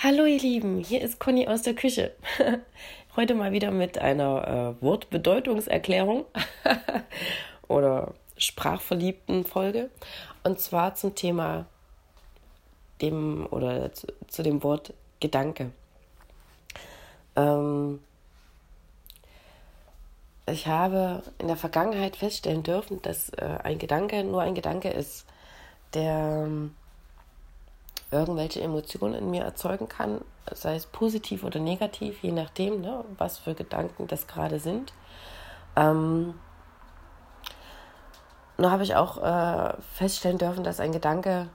Hallo ihr Lieben, hier ist Conny aus der Küche. Heute mal wieder mit einer äh, Wortbedeutungserklärung oder sprachverliebten Folge. Und zwar zum Thema dem oder zu, zu dem Wort Gedanke. Ähm, ich habe in der Vergangenheit feststellen dürfen, dass äh, ein Gedanke nur ein Gedanke ist, der ähm, irgendwelche Emotionen in mir erzeugen kann, sei es positiv oder negativ, je nachdem, ne, was für Gedanken das gerade sind. Ähm, nur habe ich auch äh, feststellen dürfen, dass ein Gedanke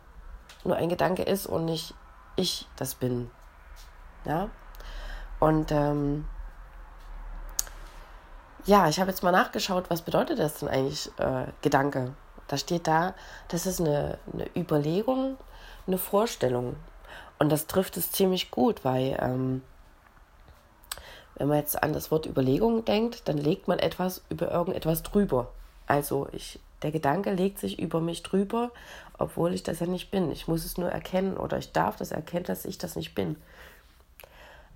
nur ein Gedanke ist und nicht ich das bin. Ja. Und ähm, ja, ich habe jetzt mal nachgeschaut, was bedeutet das denn eigentlich äh, Gedanke? Da steht da, das ist eine, eine Überlegung, eine Vorstellung. Und das trifft es ziemlich gut, weil ähm, wenn man jetzt an das Wort Überlegung denkt, dann legt man etwas über irgendetwas drüber. Also ich, der Gedanke legt sich über mich drüber, obwohl ich das ja nicht bin. Ich muss es nur erkennen oder ich darf das erkennen, dass ich das nicht bin.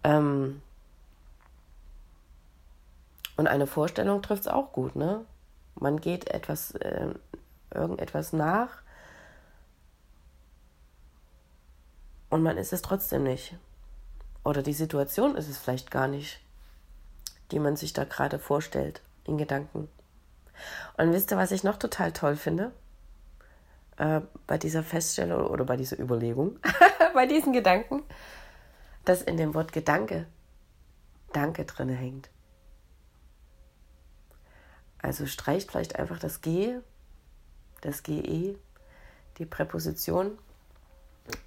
Ähm, und eine Vorstellung trifft es auch gut, ne? Man geht etwas, äh, irgendetwas nach und man ist es trotzdem nicht. Oder die Situation ist es vielleicht gar nicht, die man sich da gerade vorstellt in Gedanken. Und wisst ihr, was ich noch total toll finde? Äh, bei dieser Feststellung oder bei dieser Überlegung, bei diesen Gedanken, dass in dem Wort Gedanke Danke drin hängt. Also streicht vielleicht einfach das G, das GE, die Präposition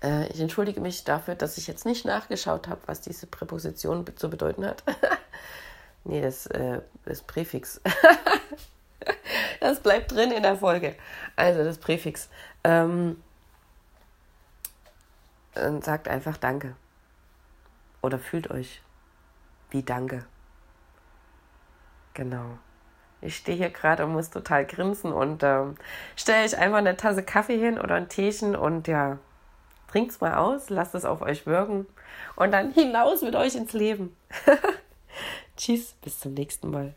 äh, ich entschuldige mich dafür, dass ich jetzt nicht nachgeschaut habe, was diese Präposition zu bedeuten hat. nee, das, äh, das Präfix. das bleibt drin in der Folge. Also das Präfix. Ähm, und sagt einfach Danke. Oder fühlt euch wie Danke. Genau. Ich stehe hier gerade und muss total grinsen und ähm, stelle ich einfach eine Tasse Kaffee hin oder ein Teechen und ja, Trinkt es mal aus, lasst es auf euch wirken und dann hinaus mit euch ins Leben. Tschüss, bis zum nächsten Mal.